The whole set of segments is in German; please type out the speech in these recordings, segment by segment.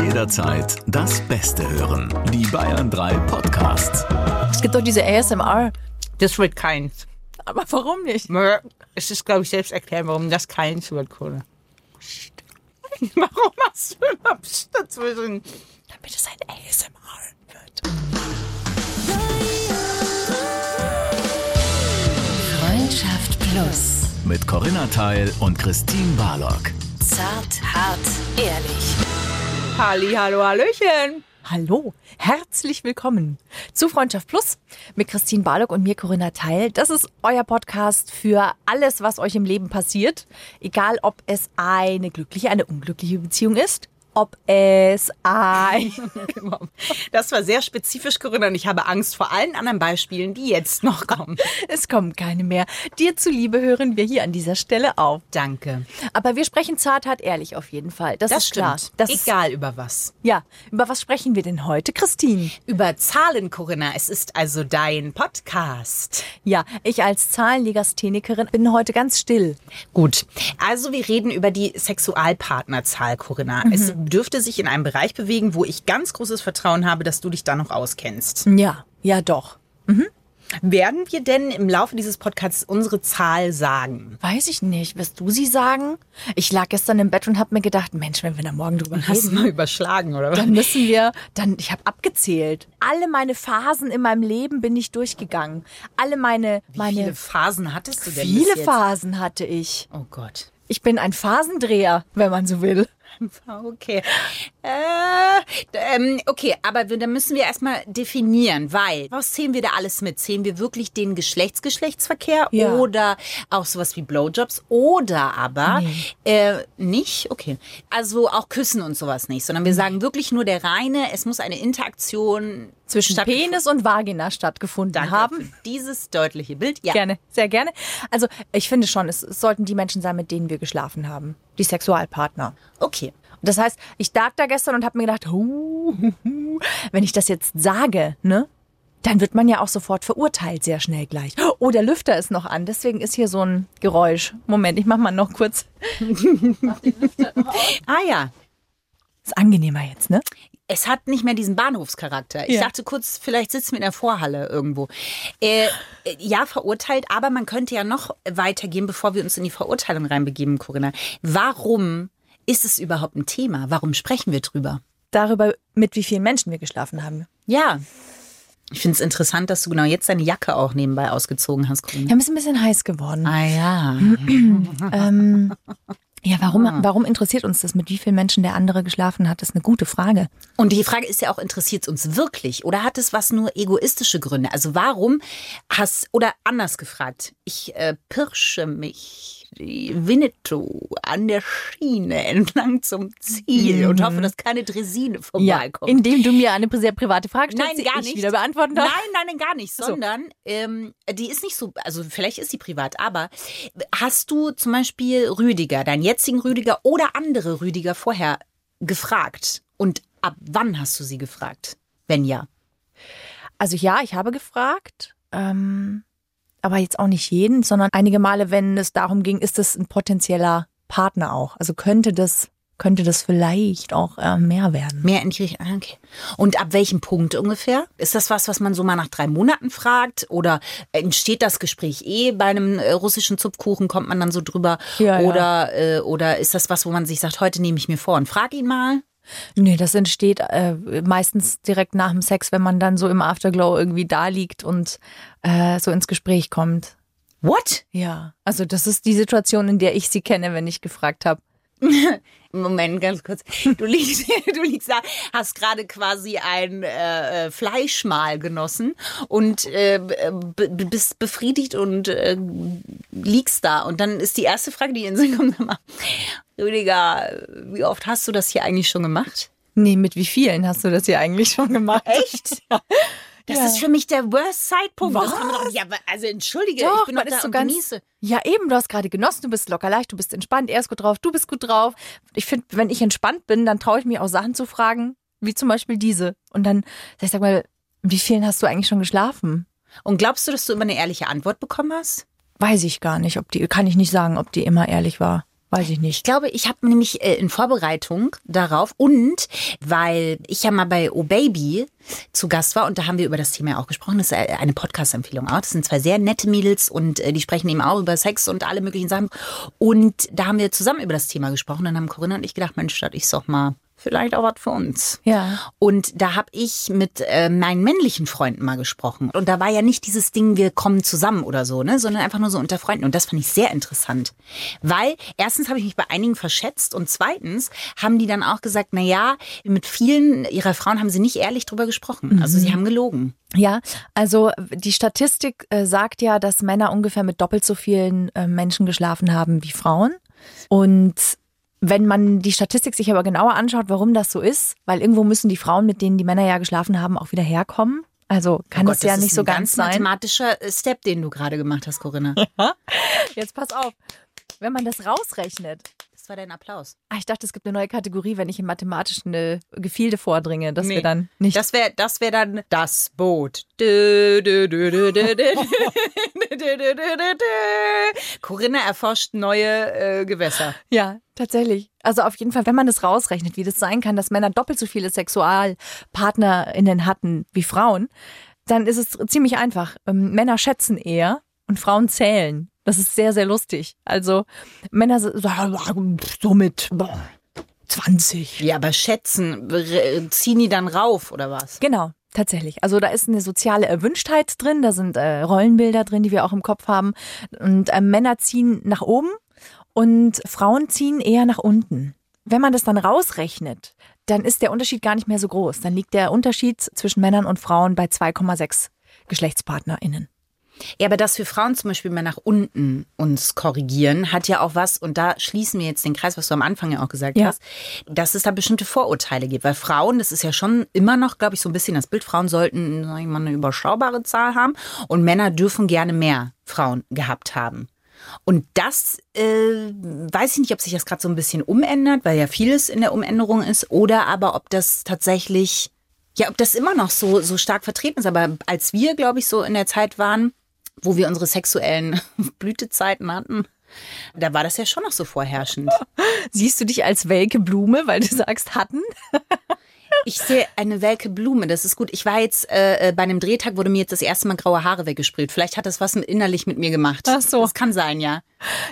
Jederzeit das Beste hören. Die Bayern 3 Podcasts. Es gibt doch diese ASMR. Das wird keins. Aber warum nicht? Es ist, glaube ich, selbst erklären, warum das keins wird, Kohle. Warum hast du immer Psst dazwischen? Damit es ein ASMR wird. Freundschaft Plus. Mit Corinna Teil und Christine Barlock. Zart, hart, ehrlich. Halli, hallo, hallöchen. Hallo, herzlich willkommen zu Freundschaft Plus mit Christine Barlock und mir Corinna Teil. Das ist euer Podcast für alles, was euch im Leben passiert. Egal, ob es eine glückliche, eine unglückliche Beziehung ist, ob es ein... Das war sehr spezifisch, Corinna, und ich habe Angst vor allen anderen Beispielen, die jetzt noch kommen. es kommen keine mehr. Dir zuliebe hören wir hier an dieser Stelle auf. Danke. Aber wir sprechen zart, hart, ehrlich auf jeden Fall. Das, Das ist klar. stimmt. Das ist, Egal über was. ja, über was sprechen wir denn heute, Christine? Über Zahlen, Corinna. Es ist also dein Podcast. Ja, ich als Zahlenlegasthenikerin bin heute ganz still. Gut. Also wir reden über die Sexualpartnerzahl, Corinna. Es dürfte sich in einem Bereich bewegen, wo ich ganz großes Vertrauen habe, dass du dich da noch auskennst. Ja, ja doch. Werden wir denn im Laufe dieses Podcasts unsere Zahl sagen? Weiß ich nicht. Wirst du sie sagen? Ich lag gestern im Bett und habe mir gedacht, Mensch, wenn wir da morgen drüber Hast du reden, mal überschlagen, oder was? dann müssen wir, dann, ich habe abgezählt. Alle meine Phasen in meinem Leben bin ich durchgegangen. Alle meine, Wie meine, viele Phasen hattest du denn viele? Phasen hatte ich. Oh Gott. Ich bin ein Phasendreher, wenn man so will. Okay. Äh, ähm, okay, aber wir, dann müssen wir erstmal definieren, weil, was zählen wir da alles mit? Zählen wir wirklich den Geschlechtsgeschlechtsverkehr Ja. oder auch sowas wie Blowjobs oder aber äh, nicht? Okay. Also auch Küssen und sowas nicht, sondern wir sagen wirklich nur der reine, es muss eine Interaktion Zwischen Penis und Vagina stattgefunden Danke haben. dieses deutliche Bild. Ja. Gerne, sehr gerne. Also ich finde schon, es, es sollten die Menschen sein, mit denen wir geschlafen haben. Die Sexualpartner. Okay. Und das heißt, ich lag da gestern und habe mir gedacht, hu, hu, hu, wenn ich das jetzt sage, ne? Dann wird man ja auch sofort verurteilt, sehr schnell gleich. Oh, der Lüfter ist noch an, deswegen ist hier so ein Geräusch. Moment, ich mach mal noch kurz. Ah ja. Ist angenehmer jetzt, ne? Es hat nicht mehr diesen Bahnhofscharakter. Ich Ja. dachte kurz, vielleicht sitzen wir in der Vorhalle irgendwo. Äh, ja, verurteilt, aber man könnte ja noch weitergehen, bevor wir uns in die Verurteilung reinbegeben, Corinna. Warum ist es überhaupt ein Thema? Warum sprechen wir drüber? Darüber, mit wie vielen Menschen wir geschlafen haben. Ja. Ich finde es interessant, dass du genau jetzt deine Jacke auch nebenbei ausgezogen hast, Corinna. Ja, ist ein bisschen heiß geworden. Ah ja. Ähm, ja, warum, warum interessiert uns das, mit wie vielen Menschen der andere geschlafen hat? Das ist eine gute Frage. Und die Frage ist ja auch, interessiert es uns wirklich oder hat es was nur egoistische Gründe? Also warum hast, oder anders gefragt, ich äh, pirsche mich die Winnetou an der Schiene entlang zum Ziel und hoffe, dass keine Dresine vorbeikommt. indem du mir eine sehr private Frage stellst, Nein, die gar ich nicht. wieder beantworten darf. Nein, nein, nein, gar nicht. so. Sondern ähm, die ist nicht so, also vielleicht ist sie privat, aber hast du zum Beispiel Rüdiger, deinen jetzigen Rüdiger oder andere Rüdiger vorher gefragt? Und ab wann hast du sie gefragt? Wenn ja. Also ja, ich habe gefragt, ähm, aber jetzt auch nicht jeden, sondern einige Male, wenn es darum ging, ist es ein potenzieller Partner auch. Also könnte das, könnte das vielleicht auch äh, mehr werden. Mehr in die Richtung. ah, Okay. Und ab welchem Punkt ungefähr? Ist das was, was man so mal nach drei Monaten fragt? Oder entsteht das Gespräch eh bei einem äh, russischen Zupfkuchen? Kommt man dann so drüber? Ja, ja. oder, Äh, oder ist das was, wo man sich sagt, heute nehme ich mir vor und frag ihn mal? Nee, das entsteht äh, meistens direkt nach dem Sex, wenn man dann so im Afterglow irgendwie da liegt und äh, so ins Gespräch kommt. What? Ja, also das ist die Situation, in der ich sie kenne, wenn ich gefragt habe. Moment, ganz kurz. Du liegst, du liegst da, hast gerade quasi ein äh, äh, Fleischmahl genossen und äh, bist befriedigt und äh, liegst da. Und dann ist die erste Frage, die in den Sinn kommt, mal, Rüdiger, wie oft hast du das hier eigentlich schon gemacht? Nee, mit wie vielen hast du das hier eigentlich schon gemacht? Echt? Das Ja. ist für mich der worst Zeitpunkt. Das kann man Was? doch, ja, aber- also entschuldige, Doch, ich bin doch da so und ganz. genieße. Ja, eben, du hast gerade genossen, du bist locker leicht, du bist entspannt, er ist gut drauf, du bist gut drauf. Ich finde, wenn ich entspannt bin, dann traue ich mich auch Sachen zu fragen, wie zum Beispiel diese. Und dann, ich sag mal, wie vielen hast du eigentlich schon geschlafen? Und glaubst du, dass du immer eine ehrliche Antwort bekommen hast? Weiß ich gar nicht, ob die, kann ich nicht sagen, ob die immer ehrlich war. Weiß ich Ich nicht. glaube, ich habe nämlich äh, in Vorbereitung darauf und weil ich ja mal bei O Baby zu Gast war und da haben wir über das Thema auch gesprochen. Das ist äh, eine Podcast-Empfehlung auch. Das sind zwei sehr nette Mädels und äh, die sprechen eben auch über Sex und alle möglichen Sachen. Und da haben wir zusammen über das Thema gesprochen. Dann haben Corinna und ich gedacht, Mensch, das ist doch mal vielleicht auch was für uns. Ja. Und da habe ich mit äh, meinen männlichen Freunden mal gesprochen. Und da war ja nicht dieses Ding, wir kommen zusammen oder so, ne, sondern einfach nur so unter Freunden. Und das fand ich sehr interessant. Weil erstens habe ich mich bei einigen verschätzt und zweitens haben die dann auch gesagt, na ja, mit vielen ihrer Frauen haben sie nicht ehrlich drüber gesprochen. Also sie haben gelogen. Ja, also die Statistik äh, sagt ja, dass Männer ungefähr mit doppelt so vielen äh, Menschen geschlafen haben wie Frauen. Und wenn man die Statistik sich aber genauer anschaut, warum das so ist, weil irgendwo müssen die Frauen, mit denen die Männer ja geschlafen haben, auch wieder herkommen. Also kann Oh das Gott, ja ist nicht so ein ganz sein. mathematischer äh, Step, den du gerade gemacht hast, Corinna. Jetzt pass auf, wenn man das rausrechnet. Das war dein Applaus. Ah, ich dachte, es gibt eine neue Kategorie, wenn ich im mathematischen Gefilde vordringe, dass nee, wir dann nicht. Das wäre das wär dann das Boot. Corinna erforscht neue äh, Gewässer. Ja, tatsächlich. Also auf jeden Fall, wenn man das rausrechnet, wie das sein kann, dass Männer doppelt so viele SexualpartnerInnen hatten wie Frauen, dann ist es ziemlich einfach. Ähm, Männer schätzen eher und Frauen zählen. Das ist sehr, sehr lustig. Also Männer sagen so mit 20. Ja, aber schätzen, ziehen die dann rauf oder was? Genau, tatsächlich. Also da ist eine soziale Erwünschtheit drin, da sind äh, Rollenbilder drin, die wir auch im Kopf haben. Und äh, Männer ziehen nach oben und Frauen ziehen eher nach unten. Wenn man das dann rausrechnet, dann ist der Unterschied gar nicht mehr so groß. Dann liegt der Unterschied zwischen Männern und Frauen bei 2,6 GeschlechtspartnerInnen. Ja, aber dass wir Frauen zum Beispiel mal nach unten uns korrigieren, hat ja auch was, und da schließen wir jetzt den Kreis, was du am Anfang ja auch gesagt Ja. hast, dass es da bestimmte Vorurteile gibt. Weil Frauen, das ist ja schon immer noch, glaube ich, so ein bisschen das Bild, Frauen sollten, sag ich mal, eine überschaubare Zahl haben und Männer dürfen gerne mehr Frauen gehabt haben. Und das äh, weiß ich nicht, ob sich das gerade so ein bisschen umändert, weil ja vieles in der Umänderung ist, oder aber ob das tatsächlich, ja, ob das immer noch so, so stark vertreten ist. Aber als wir, glaube ich, so in der Zeit waren, wo wir unsere sexuellen Blütezeiten hatten, da war das ja schon noch so vorherrschend. Siehst du dich als welke Blume, weil du sagst hatten? Ich sehe eine welke Blume, das ist gut. Ich war jetzt äh, äh, bei einem Drehtag, wurde mir jetzt das erste Mal graue Haare weggesprüht. Vielleicht hat das was innerlich mit mir gemacht. Ach so. Das kann sein, ja.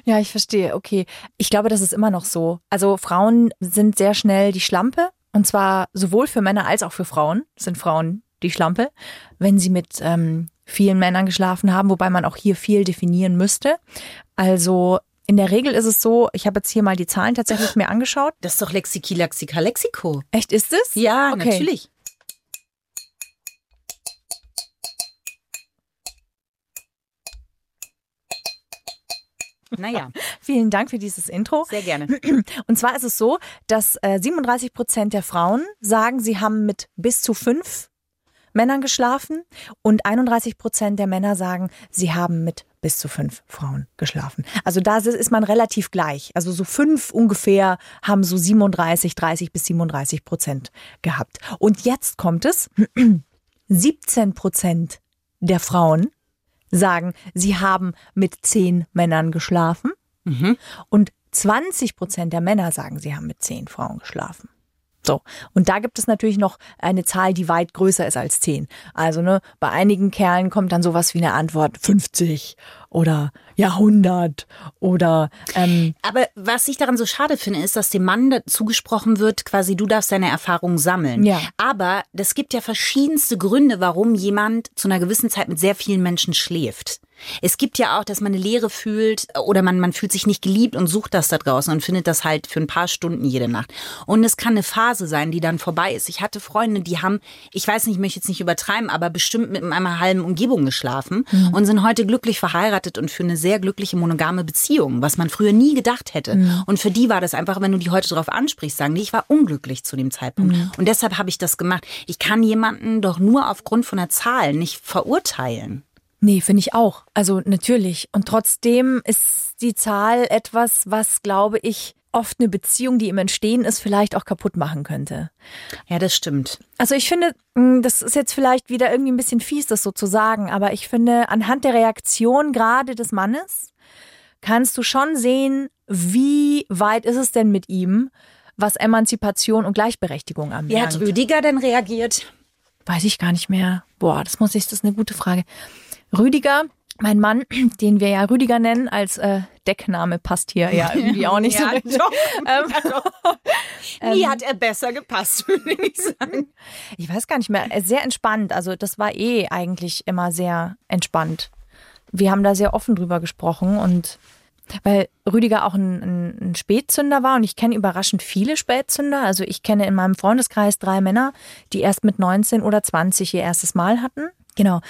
Ja, ich verstehe. Okay. Ich glaube, das ist immer noch so. Also Frauen sind sehr schnell die Schlampe. Und zwar sowohl für Männer als auch für Frauen sind Frauen die Schlampe, wenn sie mit ähm, vielen Männern geschlafen haben, wobei man auch hier viel definieren müsste. Also in der Regel ist es so, ich habe jetzt hier mal die Zahlen tatsächlich mir angeschaut. Das ist doch Lexiki, Lexika, Lexiko. Echt ist es? Ja, Okay. natürlich. Naja, Vielen Dank für dieses Intro. sehr gerne. Und zwar ist es so, dass äh, 37 Prozent der Frauen sagen, sie haben mit bis zu fünf Männern geschlafen und 31 Prozent der Männer sagen, sie haben mit bis zu fünf Frauen geschlafen. Also da ist man relativ gleich. Also so fünf ungefähr haben so 37, 30 bis 37 Prozent gehabt. Und jetzt kommt es, 17 Prozent der Frauen sagen, sie haben mit zehn Männern geschlafen. Und 20 Prozent der Männer sagen, sie haben mit zehn Frauen geschlafen. So. Und da gibt es natürlich noch eine Zahl, die weit größer ist als 10. Also, ne, bei einigen Kerlen kommt dann sowas wie eine Antwort 50 oder Jahrhundert oder, ähm, Aber was ich daran so schade finde, ist, dass dem Mann zugesprochen wird, quasi du darfst deine Erfahrungen sammeln. Ja. Aber es gibt ja verschiedenste Gründe, warum jemand zu einer gewissen Zeit mit sehr vielen Menschen schläft. Es gibt ja auch, dass man eine Leere fühlt oder man, man fühlt sich nicht geliebt und sucht das da draußen und findet das halt für ein paar Stunden jede Nacht. Und es kann eine Phase sein, die dann vorbei ist. Ich hatte Freunde, die haben, ich weiß nicht, ich möchte jetzt nicht übertreiben, aber bestimmt mit einer halben Umgebung geschlafen und sind heute glücklich verheiratet und für eine sehr glückliche monogame Beziehung, was man früher nie gedacht hätte. Und für die war das einfach, wenn du die heute drauf ansprichst, sagen die, ich war unglücklich zu dem Zeitpunkt. Und deshalb habe ich das gemacht. Ich kann jemanden doch nur aufgrund von der Zahl nicht verurteilen. nee, finde ich auch. Also natürlich. Und trotzdem ist die Zahl etwas, was, glaube ich, oft eine Beziehung, die im Entstehen ist, vielleicht auch kaputt machen könnte. Ja, das stimmt. Also ich finde, mh, das ist jetzt vielleicht wieder irgendwie ein bisschen fies, das so zu sagen, aber ich finde, anhand der Reaktion gerade des Mannes kannst du schon sehen, wie weit ist es denn mit ihm, was Emanzipation und Gleichberechtigung Wie anbelangt? hat Rüdiger denn reagiert? Weiß ich gar nicht mehr. Boah, das muss ich, das ist eine gute Frage. Rüdiger, mein Mann, den wir ja Rüdiger nennen, als äh, Deckname passt hier ja irgendwie auch nicht so Ja, richtig. doch. Ähm, Ja. Nie hat er besser gepasst, würde ich sagen. Ich weiß gar nicht mehr. Äh, Sehr entspannt. Also das war eh eigentlich immer sehr entspannt. Wir haben da sehr offen drüber gesprochen und weil Rüdiger auch ein, ein, ein Spätzünder war und ich kenne überraschend viele Spätzünder. Also ich kenne in meinem Freundeskreis drei Männer, die erst mit 19 oder 20 ihr erstes Mal hatten. Genau.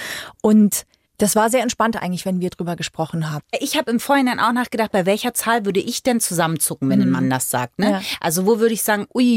Und das war sehr entspannt eigentlich, wenn wir drüber gesprochen haben. Ich habe im Vorhinein auch nachgedacht, bei welcher Zahl würde ich denn zusammenzucken, wenn ein Mann das sagt. Ne? Ja. Also wo würde ich sagen, ui,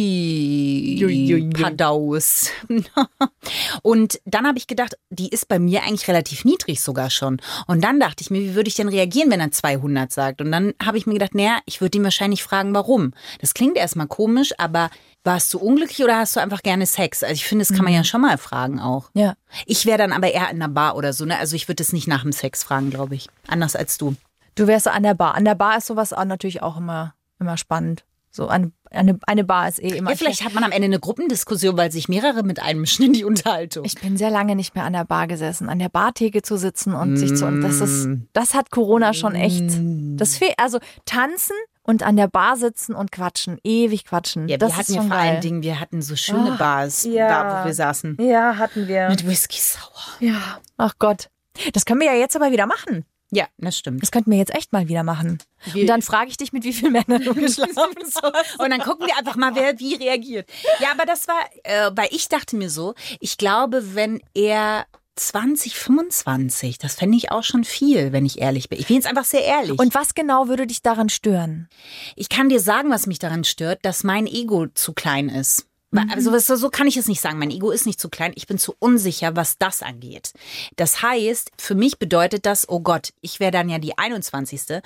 Ui, ui, ui. Padaus. Und dann habe ich gedacht, die ist bei mir eigentlich relativ niedrig sogar schon. Und dann dachte ich mir, wie würde ich denn reagieren, wenn er 200 sagt? Und dann habe ich mir gedacht, naja, ich würde ihn wahrscheinlich fragen, warum. Das klingt erstmal komisch, aber warst du unglücklich oder hast du einfach gerne Sex? Also ich finde, das kann man ja schon mal fragen auch. Ja. Ich wäre dann aber eher in einer Bar oder so, ne? Also ich würde das nicht nach dem Sex fragen, glaube ich. Anders als du. Du wärst so an der Bar. An der Bar ist sowas auch natürlich auch immer, immer spannend. So eine, eine, eine Bar ist eh immer. Ja, vielleicht hat man am Ende eine Gruppendiskussion, weil sich mehrere mit einmischen in die Unterhaltung. Ich bin sehr lange nicht mehr an der Bar gesessen, an der Bartheke zu sitzen und sich zu und das ist Mm. das hat Corona schon echt. Das fehlt also tanzen und an der Bar sitzen und quatschen, ewig quatschen. ja, das wir hatten ja vor geil. allen Dingen, wir hatten so schöne Ah, Bars, ja. da wo wir saßen. Ja, hatten wir. Mit Whisky Sauer. Ja. Ach Gott. Das können wir ja jetzt aber wieder machen. Ja, das stimmt. Das könnten wir jetzt echt mal wieder machen. Wir- und dann frage ich dich, mit wie vielen Männern du geschlafen hast. Und dann gucken wir einfach mal, wer wie reagiert. Ja, aber das war, äh, weil ich dachte mir so, ich glaube, wenn er 20, 25, das fände ich auch schon viel, wenn ich ehrlich bin. Ich bin jetzt einfach sehr ehrlich. Und was genau würde dich daran stören? Ich kann dir sagen, was mich daran stört, dass mein Ego zu klein ist. Mhm. Also so kann ich es nicht sagen. Mein Ego ist nicht zu klein. Ich bin zu unsicher, was das angeht. Das heißt, für mich bedeutet das, oh Gott, ich wäre dann ja die 21.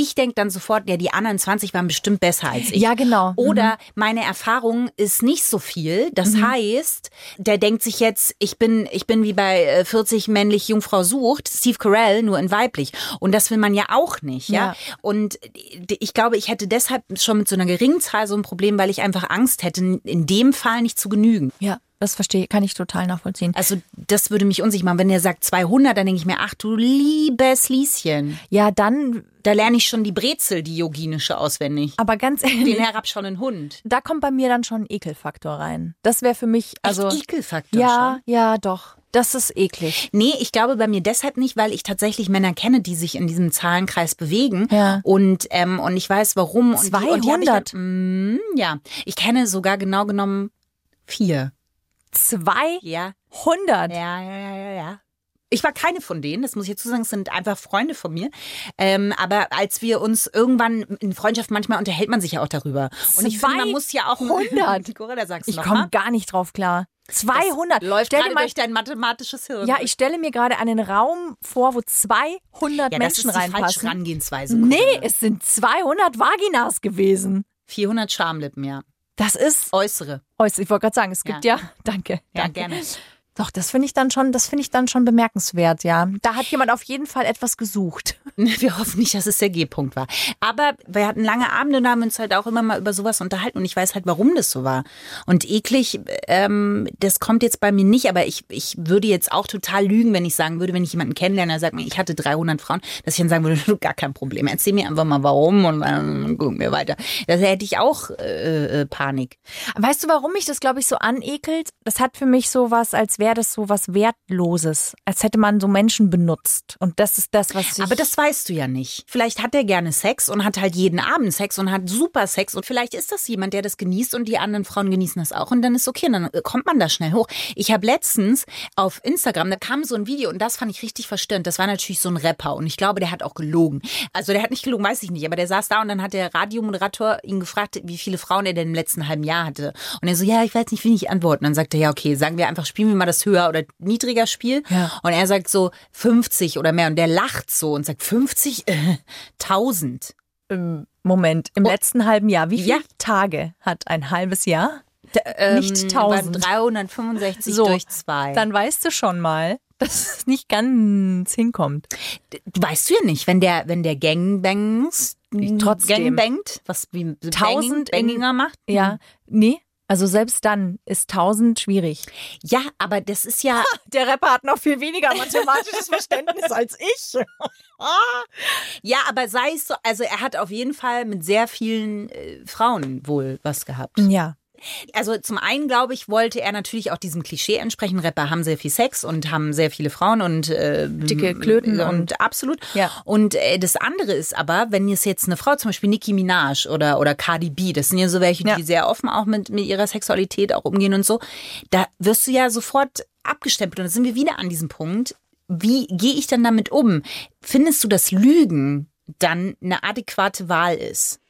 Ich denke dann sofort, ja, die anderen 20 waren bestimmt besser als ich. Ja, genau. Oder meine Erfahrung ist nicht so viel. Das heißt, der denkt sich jetzt, ich bin, ich bin wie bei äh, 40 männlich Jungfrau sucht, Steve Carell, nur in weiblich. Und das will man ja auch nicht, ja. Ja. Und ich glaube, ich hätte deshalb schon mit so einer geringen Zahl so ein Problem, weil ich einfach Angst hätte, in dem Fall nicht zu genügen. Ja, das verstehe, kann ich total nachvollziehen. Also das würde mich unsicher machen. Wenn der sagt 200, dann denke ich mir, ach du liebes Lieschen. Ja, dann, Da lerne ich schon die Brezel, die yoginische, auswendig. aber ganz ehrlich, Den herabschauenden Hund. da kommt bei mir dann schon ein Ekelfaktor rein. Das wäre für mich, also. Echt Ekelfaktor ja, ja, doch. Das ist eklig. Nee, ich glaube bei mir deshalb nicht, weil ich tatsächlich Männer kenne, die sich in diesem Zahlenkreis bewegen. Ja. Und, ähm, und ich weiß warum. Und die- Und die ich 200? dann, mm, ja, ich kenne sogar genau genommen vier. 200. Ja. Ja, ja, ja, ja. Ich war keine von denen, das muss ich dazu sagen, es sind einfach Freunde von mir. Ähm, aber als wir uns irgendwann in Freundschaft, manchmal unterhält man sich ja auch darüber. Und ich finde, man muss ja auch... 200? Corinna, sagst Ich komme gar nicht drauf klar. 200. Läuft Stell dir gerade mal, durch dein mathematisches Hirn. ja, ich stelle mir gerade einen Raum vor, wo 200 ja, das Menschen ist die falsche reinpassen. Herangehensweise. Nee, es sind 200 Vaginas gewesen. 400 Schamlippen, ja. Das ist Äußere. äußerst. Ich wollte gerade sagen, es gibt ja, danke. Ja, danke. gerne. Doch, das finde ich dann schon, das finde ich dann schon bemerkenswert, ja. Da hat jemand auf jeden Fall etwas gesucht. Wir hoffen nicht, dass es der G-Punkt war. Aber wir hatten lange Abende und haben uns halt auch immer mal über sowas unterhalten und ich weiß halt, warum das so war. Und eklig, ähm, das kommt jetzt bei mir nicht, aber ich, ich würde jetzt auch total lügen, wenn ich sagen würde, wenn ich jemanden kennenlerne, der sagt mir, ich hatte 300 Frauen, dass ich dann sagen würde, gar kein Problem, erzähl mir einfach mal warum und dann gucken wir weiter. Da hätte ich auch äh, äh, Panik. Weißt du, warum mich das, glaube ich, so anekelt? Das hat für mich so was, als wäre das so was Wertloses. Als hätte man so Menschen benutzt. Und das ist das, was ich... Aber das weißt du ja nicht. Vielleicht hat er gerne Sex und hat halt jeden Abend Sex und hat super Sex und vielleicht ist das jemand, der das genießt und die anderen Frauen genießen das auch und dann ist okay, und dann äh, kommt man da schnell hoch. Ich habe letztens auf Instagram, da kam so ein Video und das fand ich richtig verstörend. Das war natürlich so ein Rapper und ich glaube, der hat auch gelogen. Also der hat nicht gelogen, weiß ich nicht, aber der saß da und dann hat der Radiomoderator ihn gefragt, wie viele Frauen er denn im letzten halben Jahr hatte. Und er so, ja, ich weiß nicht, wie ich antworten. Dann sagt er, ja, okay, sagen wir einfach, spielen wir mal das höher oder niedriger Spiel. Ja. Und er sagt so 50 oder mehr und der lacht so und sagt 50, äh, 1000. Ähm, Moment, im letzten halben Jahr, wie viele Ja. Tage hat ein halbes Jahr? Ähm, Nicht 1000. war 365 So, durch zwei. Dann weißt du schon mal, dass es nicht ganz hinkommt. Weißt du ja nicht, wenn der, wenn der Gangbangs, Trotzdem. Gangbangt, was wie Tausend in- Banginger macht. Ja, nee. Also selbst dann ist 1000 schwierig. Ja, aber das ist ja, Der Rapper hat noch viel weniger mathematisches Verständnis als ich. ja, aber sei es so, also er hat auf jeden Fall mit sehr vielen äh, Frauen wohl was gehabt. Ja. Also zum einen, glaube ich, wollte er natürlich auch diesem Klischee entsprechen. Rapper haben sehr viel Sex und haben sehr viele Frauen und äh, Dicke Klöten und, und- absolut. Ja. Und äh, das andere ist aber, wenn es jetzt eine Frau, zum Beispiel Nicki Minaj oder oder Cardi B, das sind ja so welche, Ja. die sehr offen auch mit mit ihrer Sexualität auch umgehen und so, da wirst du ja sofort abgestempelt und da sind wir wieder an diesem Punkt. Wie gehe ich dann damit um? Findest du, dass Lügen dann eine adäquate Wahl ist?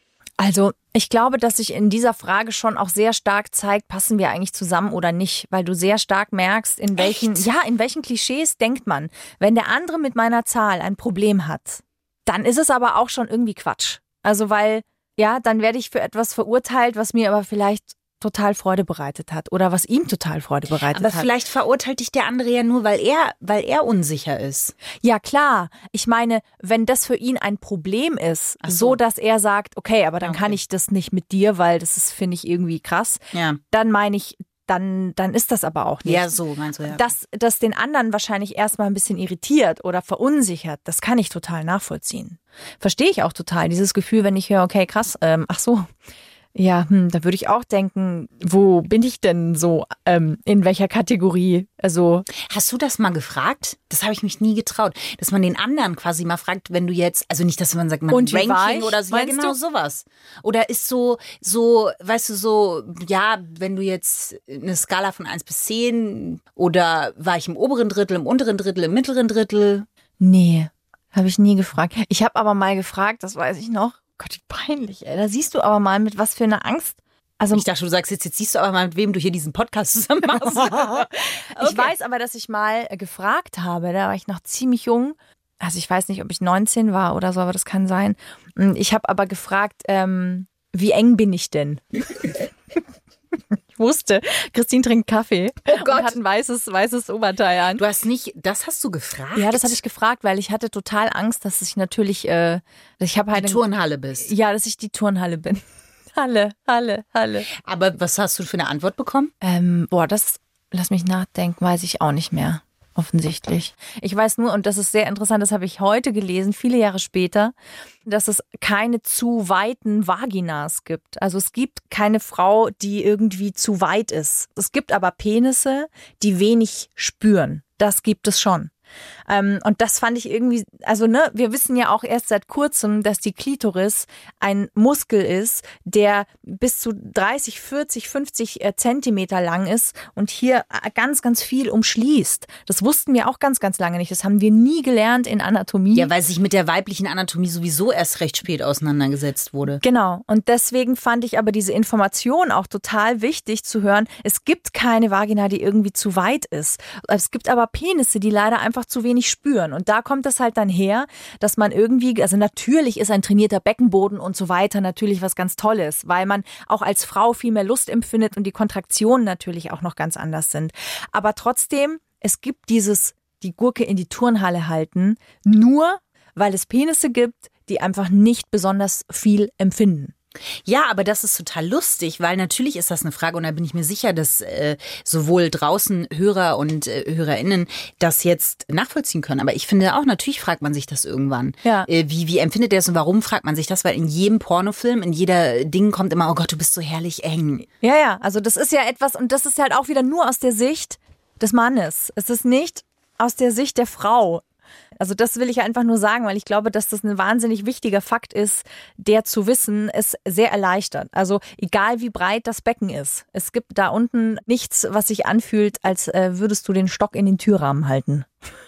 Also, ich glaube, dass sich in dieser Frage schon auch sehr stark zeigt, passen wir eigentlich zusammen oder nicht, weil du sehr stark merkst, in welchen, Echt? ja, in welchen Klischees denkt man. Wenn der andere mit meiner Zahl ein Problem hat, dann ist es aber auch schon irgendwie Quatsch. Also, weil, ja, dann werde ich für etwas verurteilt, was mir aber vielleicht total Freude bereitet hat oder was ihm total Freude bereitet Aber hat. vielleicht verurteilt dich der andere ja nur, weil er, weil er unsicher ist. Ja, klar. Ich meine, wenn das für ihn ein Problem ist, so. so. dass er sagt, okay, aber dann Okay. kann ich das nicht mit dir, weil das ist, finde ich, irgendwie krass, Ja. dann meine ich, dann, dann ist das aber auch nicht. Ja, so meinst du ja. Dass das den anderen wahrscheinlich erstmal ein bisschen irritiert oder verunsichert, das kann ich total nachvollziehen. Verstehe ich auch total. Dieses Gefühl, wenn ich höre, okay, krass, ähm, ach so. Ja, hm, da würde ich auch denken, wo bin ich denn so, ähm, in welcher Kategorie? Also, Hast du das mal gefragt? Das habe ich mich nie getraut, dass man den anderen quasi mal fragt, wenn du jetzt, also nicht, dass man sagt, man Und Ranking ich? oder so, ja, genau du? sowas. Oder ist so, so, weißt du, so, ja, wenn du jetzt eine Skala von 1 bis 10 oder war ich im oberen Drittel, im unteren Drittel, im mittleren Drittel? Nee, habe ich nie gefragt. Ich habe aber mal gefragt, das weiß ich noch. Gott, wie peinlich, ey. Da siehst du aber mal, mit was für einer Angst. Also Ich dachte, du sagst jetzt, jetzt siehst du aber mal, mit wem du hier diesen Podcast zusammen machst. ich weiß aber, dass ich mal äh, gefragt habe, da war ich noch ziemlich jung. Also ich weiß nicht, ob ich 19 war oder so, aber das kann sein. Und Ich habe aber gefragt, ähm, wie eng bin ich denn? wusste, Christine trinkt Kaffee Oh Gott. und hat ein weißes, weißes Oberteil an. Du hast nicht, das hast du gefragt? Ja, das habe ich gefragt, weil ich hatte total Angst, dass ich natürlich, äh, ich habe halt Die Turnhalle bist. Ja, dass ich die Turnhalle bin. Halle, Halle, Halle. Aber was hast du für eine Antwort bekommen? Ähm, boah, das, lass mich nachdenken, weiß ich auch nicht mehr. Offensichtlich. Ich weiß nur, und das ist sehr interessant, das habe ich heute gelesen, viele Jahre später, dass es keine zu weiten Vaginas gibt. Also es gibt keine Frau, die irgendwie zu weit ist. Es gibt aber Penisse, die wenig spüren. Das gibt es schon. Ähm, und das fand ich irgendwie, also ne, wir wissen ja auch erst seit kurzem, dass die Klitoris ein Muskel ist, der bis zu 30, 40, 50 äh, Zentimeter lang ist und hier äh, ganz, ganz viel umschließt. Das wussten wir auch ganz, ganz lange nicht. Das haben wir nie gelernt in Anatomie. Ja, weil sich mit der weiblichen Anatomie sowieso erst recht spät auseinandergesetzt wurde. Genau. Und deswegen fand ich aber diese Information auch total wichtig zu hören. Es gibt keine Vagina, die irgendwie zu weit ist. Es gibt aber Penisse, die leider einfach zu wenig spüren. Und da kommt es halt dann her, dass man irgendwie, also natürlich ist ein trainierter Beckenboden und so weiter natürlich was ganz Tolles, weil man auch als Frau viel mehr Lust empfindet und die Kontraktionen natürlich auch noch ganz anders sind. Aber trotzdem, es gibt dieses, die Gurke in die Turnhalle halten, nur weil es Penisse gibt, die einfach nicht besonders viel empfinden. Ja, aber das ist total lustig, weil natürlich ist das eine Frage und da bin ich mir sicher, dass äh, sowohl draußen Hörer und äh, Hörerinnen das jetzt nachvollziehen können. Aber ich finde auch, natürlich fragt man sich das irgendwann. Ja. Äh, wie, wie empfindet er es und warum fragt man sich das? Weil in jedem Pornofilm, in jeder Ding kommt immer, oh Gott, du bist so herrlich eng. Ja, ja, also das ist ja etwas, und das ist halt auch wieder nur aus der Sicht des Mannes. Es ist nicht aus der Sicht der Frau. Also das will ich einfach nur sagen, weil ich glaube, dass das ein wahnsinnig wichtiger Fakt ist, der zu wissen, es sehr erleichtert. Also egal wie breit das Becken ist, es gibt da unten nichts, was sich anfühlt, als äh, würdest du den Stock in den Türrahmen halten.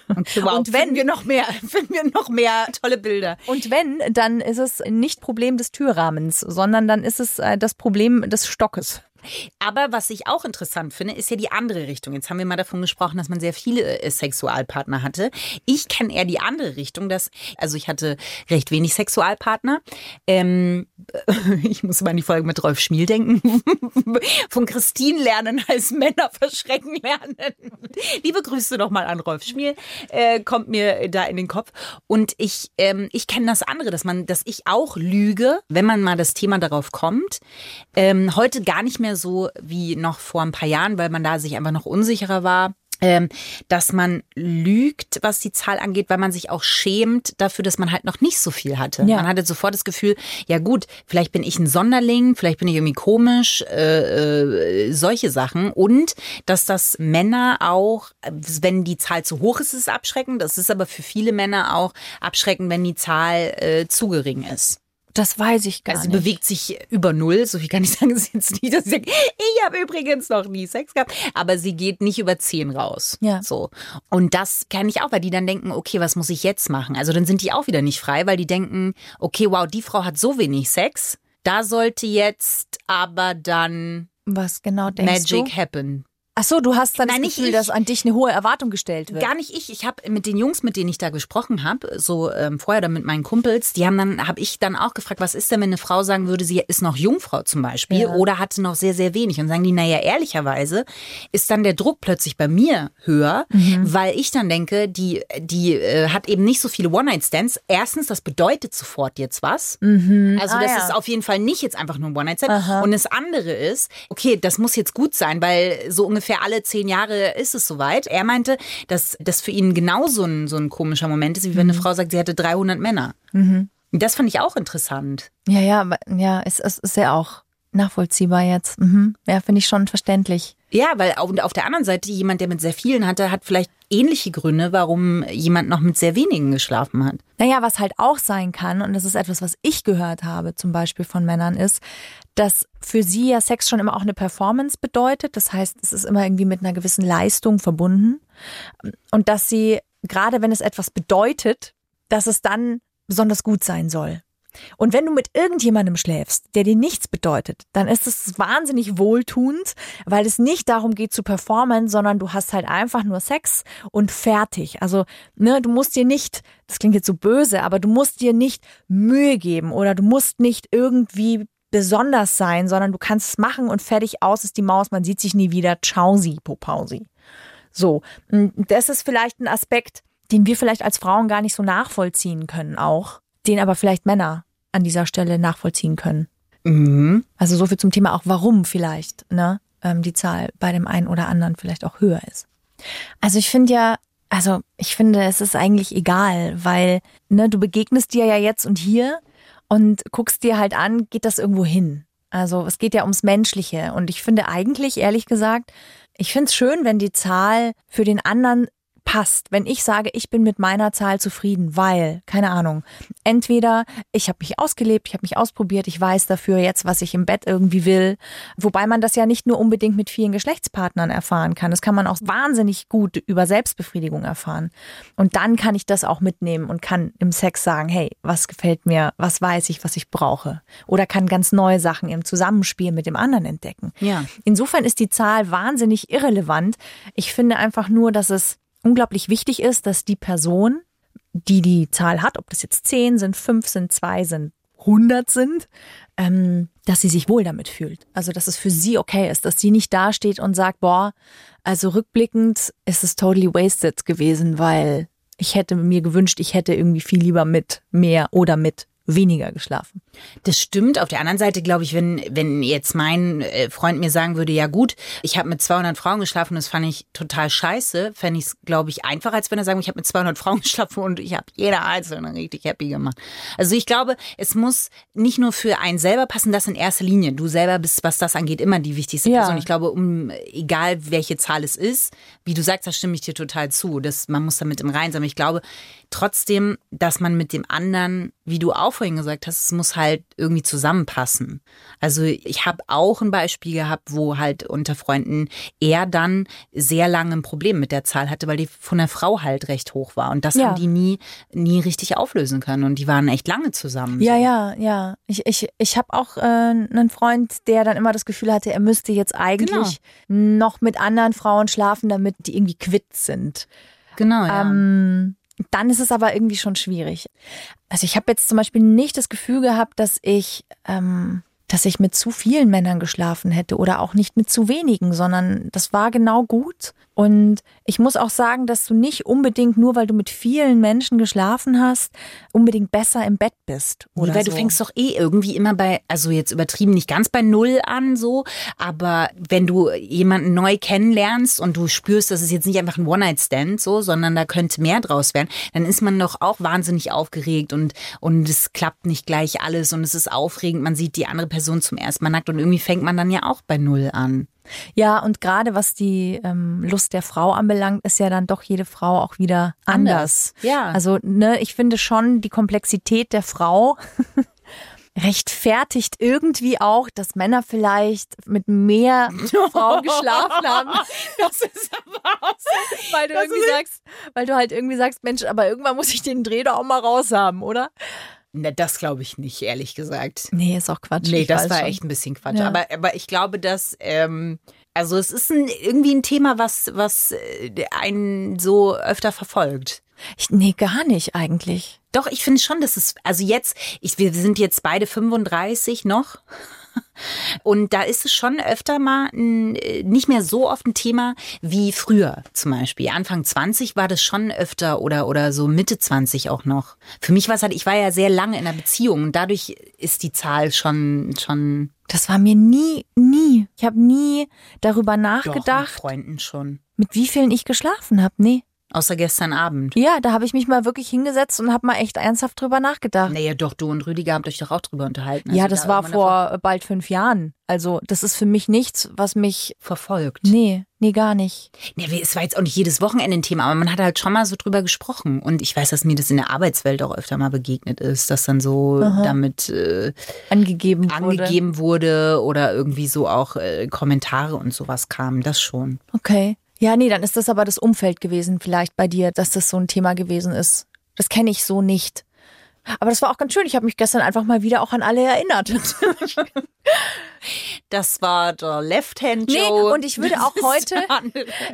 Und, wow, Und wenn- wir noch mehr, finden wir noch mehr tolle Bilder. Und wenn, dann ist es nicht Problem des Türrahmens, sondern dann ist es äh, das Problem des Stockes. Aber was ich auch interessant finde, ist ja die andere Richtung. Jetzt haben wir mal davon gesprochen, dass man sehr viele äh, Sexualpartner hatte. Ich kenne eher die andere Richtung, dass, also ich hatte recht wenig Sexualpartner. Ähm, ich muss mal an die Folge mit Rolf Schmiel denken. Von Christine lernen als Männer verschrecken lernen. Liebe Grüße nochmal an Rolf Schmiel, äh, kommt mir da in den Kopf. Und ich, ähm, ich kenne das andere, dass man, dass ich auch lüge, wenn man mal das Thema darauf kommt. Ähm, heute gar nicht mehr so wie noch vor ein paar Jahren, weil man da sich einfach noch unsicherer war. Ähm, dass man lügt, was die Zahl angeht, weil man sich auch schämt dafür, dass man halt noch nicht so viel hatte. Ja. Man hatte sofort das Gefühl, ja gut, vielleicht bin ich ein Sonderling, vielleicht bin ich irgendwie komisch, äh, äh, solche Sachen. Und dass das Männer auch, wenn die Zahl zu hoch ist, ist es abschreckend. Das ist aber für viele Männer auch abschreckend, wenn die Zahl äh, zu gering ist. Das weiß ich gar Also sie nicht. bewegt sich über null, so viel kann ich sagen. Ist jetzt nicht, dass ich sage, ich habe übrigens noch nie Sex gehabt, aber sie geht nicht über zehn raus. Ja. So. Und das kann ich auch, weil die dann denken, okay, was muss ich jetzt machen? Also dann sind die auch wieder nicht frei, weil die denken, okay, wow, die Frau hat so wenig Sex, da sollte jetzt aber dann Was genau denkst Magic du? happen. Ach so, du hast dann Nein, das nicht Gefühl, ich. dass an dich eine hohe Erwartung gestellt wird. Gar nicht ich. Ich habe mit den Jungs, mit denen ich da gesprochen habe, so ähm, vorher oder mit meinen Kumpels, die haben dann, habe ich dann auch gefragt, was ist denn, wenn eine Frau sagen würde, sie ist noch Jungfrau zum Beispiel Ja. oder hatte noch sehr, sehr wenig. Und sagen die, naja, ehrlicherweise ist dann der Druck plötzlich bei mir höher, Mhm. weil ich dann denke, die, die äh, hat eben nicht so viele One-Night-Stands. Erstens, das bedeutet sofort jetzt was. Also Ah, das ja. ist auf jeden Fall nicht jetzt einfach nur ein One-Night-Stand. Und das andere ist, okay, das muss jetzt gut sein, weil so ungefähr alle zehn Jahre ist es soweit. Er meinte, dass das für ihn genauso ein, so ein komischer Moment ist, wie wenn eine Mhm. Frau sagt, sie hatte 300 Männer. Das fand ich auch interessant. Ja, ja, ja, es, es ist ja auch nachvollziehbar jetzt. Mhm. Ja, finde ich schon verständlich. Ja, weil und auf der anderen Seite jemand, der mit sehr vielen hatte, hat vielleicht ähnliche Gründe, warum jemand noch mit sehr wenigen geschlafen hat. Naja, was halt auch sein kann, und das ist etwas, was ich gehört habe, zum Beispiel von Männern, ist, dass für sie ja Sex schon immer auch eine Performance bedeutet. Das heißt, es ist immer irgendwie mit einer gewissen Leistung verbunden. Und dass sie, gerade wenn es etwas bedeutet, dass es dann besonders gut sein soll. Und wenn du mit irgendjemandem schläfst, der dir nichts bedeutet, dann ist es wahnsinnig wohltuend, weil es nicht darum geht zu performen, sondern du hast halt einfach nur Sex und fertig. Also, ne, du musst dir nicht, das klingt jetzt so böse, aber du musst dir nicht Mühe geben oder du musst nicht irgendwie besonders sein, sondern du kannst es machen und fertig aus ist die Maus, man sieht sich nie wieder. Ciao, sie, Popausi. So, das ist vielleicht ein Aspekt, den wir vielleicht als Frauen gar nicht so nachvollziehen können auch, den aber vielleicht Männer an dieser Stelle nachvollziehen können. Mhm. Also so viel zum Thema auch, warum vielleicht ne, ähm, die Zahl bei dem einen oder anderen vielleicht auch höher ist. Also ich finde ja, also ich finde, es ist eigentlich egal, weil ne, du begegnest dir ja jetzt und hier und guckst dir halt an, geht das irgendwo hin? Also es geht ja ums Menschliche und ich finde eigentlich, ehrlich gesagt, ich finde es schön, wenn die Zahl für den anderen passt, wenn ich sage, ich bin mit meiner Zahl zufrieden, weil, keine Ahnung, entweder ich habe mich ausgelebt, ich habe mich ausprobiert, ich weiß dafür jetzt, was ich im Bett irgendwie will, wobei man das ja nicht nur unbedingt mit vielen Geschlechtspartnern erfahren kann, das kann man auch wahnsinnig gut über Selbstbefriedigung erfahren. Und dann kann ich das auch mitnehmen und kann im Sex sagen, hey, was gefällt mir, was weiß ich, was ich brauche. Oder kann ganz neue Sachen im Zusammenspiel mit dem anderen entdecken. Ja. Insofern ist die Zahl wahnsinnig irrelevant. Ich finde einfach nur, dass es unglaublich wichtig ist, dass die Person, die die Zahl hat, ob das jetzt 10 sind, 5 sind, 2 sind, 100 sind, ähm, dass sie sich wohl damit fühlt. Also, dass es für sie okay ist, dass sie nicht dasteht und sagt, boah, also rückblickend ist es totally wasted gewesen, weil ich hätte mir gewünscht, ich hätte irgendwie viel lieber mit mehr oder mit weniger geschlafen. Das stimmt. Auf der anderen Seite glaube ich, wenn, wenn jetzt mein äh, Freund mir sagen würde, ja gut, ich habe mit 200 Frauen geschlafen, das fand ich total scheiße, fände ich es, glaube ich, einfacher, als wenn er sagen, ich habe mit 200 Frauen geschlafen und ich habe jeder einzelne richtig happy gemacht. Also ich glaube, es muss nicht nur für einen selber passen, das in erster Linie. Du selber bist, was das angeht, immer die wichtigste Ja. Person. Ich glaube, um egal welche Zahl es ist, wie du sagst, da stimme ich dir total zu. Das, man muss damit im Reinen sein. Aber ich glaube trotzdem, dass man mit dem anderen, wie du auch vorhin gesagt hast, es muss halt halt irgendwie zusammenpassen. Also ich habe auch ein Beispiel gehabt, wo halt unter Freunden er dann sehr lange ein Problem mit der Zahl hatte, weil die von der Frau halt recht hoch war. Und das Ja. haben die nie, nie richtig auflösen können. Und die waren echt lange zusammen. Ja, so. ja, ja. Ich, ich, ich habe auch äh, einen Freund, der dann immer das Gefühl hatte, er müsste jetzt eigentlich noch mit anderen Frauen schlafen, damit die irgendwie quitt sind. Genau, ja. Ähm, dann ist es aber irgendwie schon schwierig. Also ich habe jetzt zum Beispiel nicht das Gefühl gehabt, dass ich, ähm, dass ich mit zu vielen Männern geschlafen hätte oder auch nicht mit zu wenigen, sondern das war genau gut. Und ich muss auch sagen, dass du nicht unbedingt nur, weil du mit vielen Menschen geschlafen hast, unbedingt besser im Bett bist. Nee, Oder weil du so. fängst doch eh irgendwie immer bei, also jetzt übertrieben nicht ganz bei Null an, so, aber wenn du jemanden neu kennenlernst und du spürst, das ist jetzt nicht einfach ein One-Night-Stand, so, sondern da könnte mehr draus werden, dann ist man doch auch wahnsinnig aufgeregt und, und es klappt nicht gleich alles und es ist aufregend, man sieht die andere Person zum ersten Mal nackt und irgendwie fängt man dann ja auch bei Null an. Ja, und gerade was die ähm, Lust der Frau anbelangt, ist ja dann doch jede Frau auch wieder anders. Anders, ja. Also, ne, ich finde schon die Komplexität der Frau rechtfertigt irgendwie auch, dass Männer vielleicht mit mehr Frauen geschlafen haben. Das ist aber auch so. Weil du irgendwie sagst, weil du halt irgendwie sagst, Mensch, aber irgendwann muss ich den Dreh doch auch mal raus haben, oder? Na, das glaube ich nicht, ehrlich gesagt. Nee, ist auch Quatsch. Nee, ich das war schon. echt ein bisschen Quatsch. Ja. Aber, aber ich glaube, dass, ähm, also es ist ein, irgendwie ein Thema, was, was äh, einen so öfter verfolgt. Ich, nee, gar nicht eigentlich. Doch, ich finde schon, dass es, also jetzt, ich, wir sind jetzt beide 35 noch. Und da ist es schon öfter mal ein, äh, nicht mehr so oft ein Thema wie früher zum Beispiel. Anfang 20 war das schon öfter oder, oder so Mitte 20 auch noch. Für mich war es halt, ich war ja sehr lange in einer Beziehung und dadurch ist die Zahl schon, schon Das war mir nie, nie. Ich habe nie darüber doch, mit nachgedacht, Freunden schon. mit wie vielen ich geschlafen habe. Nee. Außer gestern Abend. Ja, da habe ich mich mal wirklich hingesetzt und habe mal echt ernsthaft drüber nachgedacht. Naja, doch, du und Rüdiger habt euch doch auch drüber unterhalten. ja, Also das da war vor bald fünf Jahren. Also das ist für mich nichts, was mich. davon verfolgt. Nee, nee, gar nicht. Nee, es war jetzt auch nicht jedes Wochenende ein Thema, aber man hat halt schon mal so drüber gesprochen. Und ich weiß, dass mir das in der Arbeitswelt auch öfter mal begegnet ist, dass dann so damit äh, Angegeben wurde. angegeben wurde oder irgendwie so auch äh, Kommentare und sowas kamen. Das schon. Okay. Ja, nee, dann ist das aber das Umfeld gewesen, vielleicht bei dir, dass das so ein Thema gewesen ist. Das kenne ich so nicht. Aber das war auch ganz schön. Ich habe mich gestern einfach mal wieder auch an alle erinnert. Das war der Left-Hand Nee, Joe. und ich würde auch heute,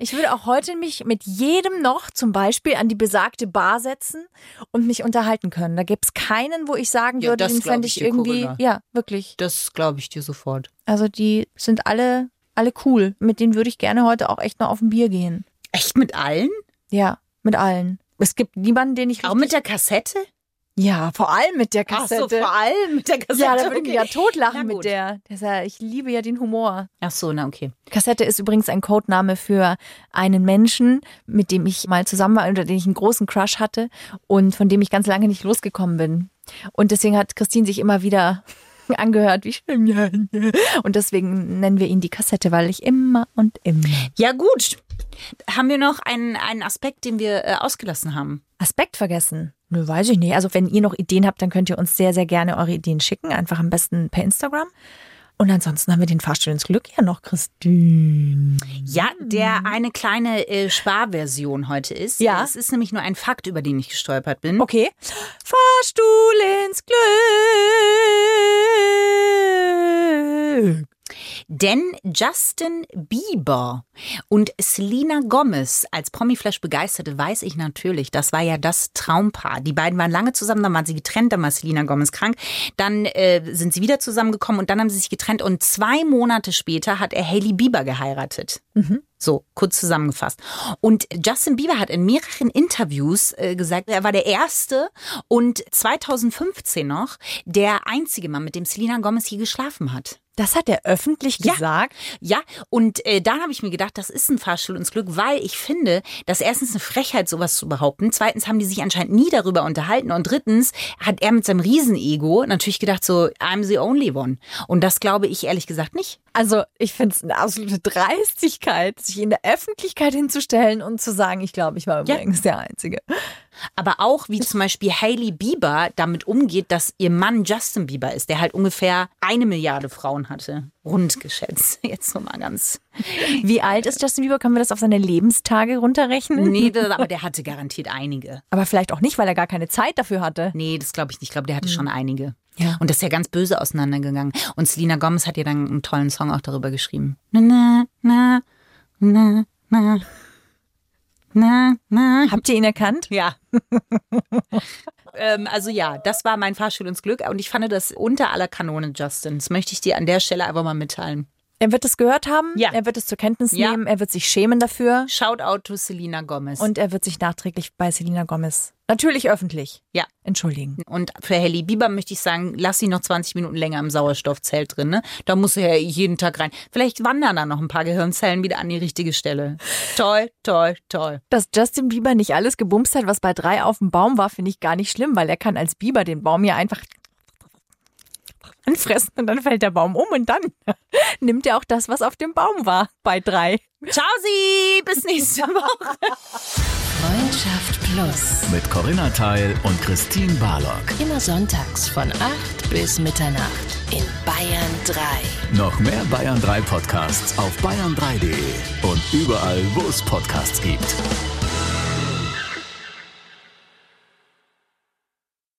ich würde auch heute mich mit jedem noch zum Beispiel an die besagte Bar setzen und mich unterhalten können. Da gibt's keinen, wo ich sagen Ja, würde, den fände ich ich irgendwie, Corinna. ja, wirklich. Das glaube ich dir sofort. Also die sind alle, alle cool. Mit denen würde ich gerne heute auch echt noch auf ein Bier gehen. Echt mit allen? Ja, mit allen. Es gibt niemanden, den ich Auch mit der Kassette? ja, vor allem mit der Ach Kassette. so, vor allem mit der Kassette. ja, da würde ich mich ja okay. totlachen mit der. Ich liebe ja den Humor. Ach so, na okay. Kassette ist übrigens ein Codename für einen Menschen, mit dem ich mal zusammen war, oder den ich einen großen Crush hatte und von dem ich ganz lange nicht losgekommen bin. Und deswegen hat Christine sich immer wieder angehört, wie schön. Und deswegen nennen wir ihn die Kassette, weil ich immer und immer. Ja, gut. Haben wir noch einen, einen Aspekt, den wir äh, ausgelassen haben? Aspekt vergessen? Nö, weiß ich nicht. Also wenn ihr noch Ideen habt, dann könnt ihr uns sehr, sehr gerne eure Ideen schicken. Einfach am besten per Instagram. Und ansonsten haben wir den Fahrstuhl ins Glück ja noch, Christine. Ja, der eine kleine äh, Sparversion heute ist. Ja. Es ist nämlich nur ein Fakt, über den ich gestolpert bin. Okay. Fahrstuhl ins Glück. Denn Justin Bieber und Selena Gomez als Promiflash begeisterte, weiß ich natürlich, das war ja das Traumpaar. Die beiden waren lange zusammen, dann waren sie getrennt, dann war Selena Gomez krank, dann äh, sind sie wieder zusammengekommen und dann haben sie sich getrennt und zwei Monate später hat er Hailey Bieber geheiratet. So, kurz zusammengefasst. Und Justin Bieber hat in mehreren Interviews äh, gesagt, er war der Erste und 2015 noch der einzige Mann, mit dem Selena Gomez je geschlafen hat. Das hat er öffentlich Ja. gesagt. Ja, und äh, dann habe ich mir gedacht, das ist ein Fahrstuhl ins Glück, weil ich finde, dass erstens eine Frechheit, sowas zu behaupten. Zweitens haben die sich anscheinend nie darüber unterhalten. Und drittens hat er mit seinem Riesenego natürlich gedacht, so, I'm the only one. Und das glaube ich ehrlich gesagt nicht. Also ich finde es eine absolute Dreistigkeit, sich in der Öffentlichkeit hinzustellen und zu sagen, ich glaube, ich war Ja. übrigens der Einzige. Aber auch wie zum Beispiel Hailey Bieber damit umgeht, dass ihr Mann Justin Bieber ist, der halt ungefähr eine Milliarde Frauen hatte. Rund geschätzt. Jetzt so mal ganz. Wie alt ist Justin Bieber? Können wir das auf seine Lebenstage runterrechnen? Nee, das, aber der hatte garantiert einige. Aber vielleicht auch nicht, weil er gar keine Zeit dafür hatte. Nee, das glaube ich nicht. Ich glaube, der hatte schon einige. Ja. Und das ist ja ganz böse auseinandergegangen. Und Selena Gomez hat ja dann einen tollen Song auch darüber geschrieben. Na, na, na, na, na, na, na. Habt ihr ihn erkannt? Ja. ähm, also ja, das war mein Fahrstuhl ins Glück. Und ich fand das unter aller Kanone, Justin. Das möchte ich dir an der Stelle einfach mal mitteilen. Er wird es gehört haben, Ja. er wird es zur Kenntnis Ja. nehmen, er wird sich schämen dafür Shout out to Selena Gomez. und er wird sich nachträglich bei Selena Gomez, natürlich öffentlich, ja. entschuldigen. Und für Hailey Bieber möchte ich sagen, lass sie noch 20 Minuten länger im Sauerstoffzelt drin. Ne? Da muss er ja jeden Tag rein. Vielleicht wandern da noch ein paar Gehirnzellen wieder an die richtige Stelle. Toll, toll, toll. Dass Justin Bieber nicht alles gebumst hat, was bei drei auf dem Baum war, finde ich gar nicht schlimm, weil er kann als Bieber den Baum ja einfach anfressen und dann fällt der Baum um und dann nimmt er auch das, was auf dem Baum war bei drei. Ciao Sie, bis nächste Woche. Freundschaft Plus. Mit Corinna Teil und Christine Barlock. Immer sonntags von 8 bis Mitternacht in Bayern 3. Noch mehr Bayern 3 Podcasts auf bayern3.de und überall, wo es Podcasts gibt.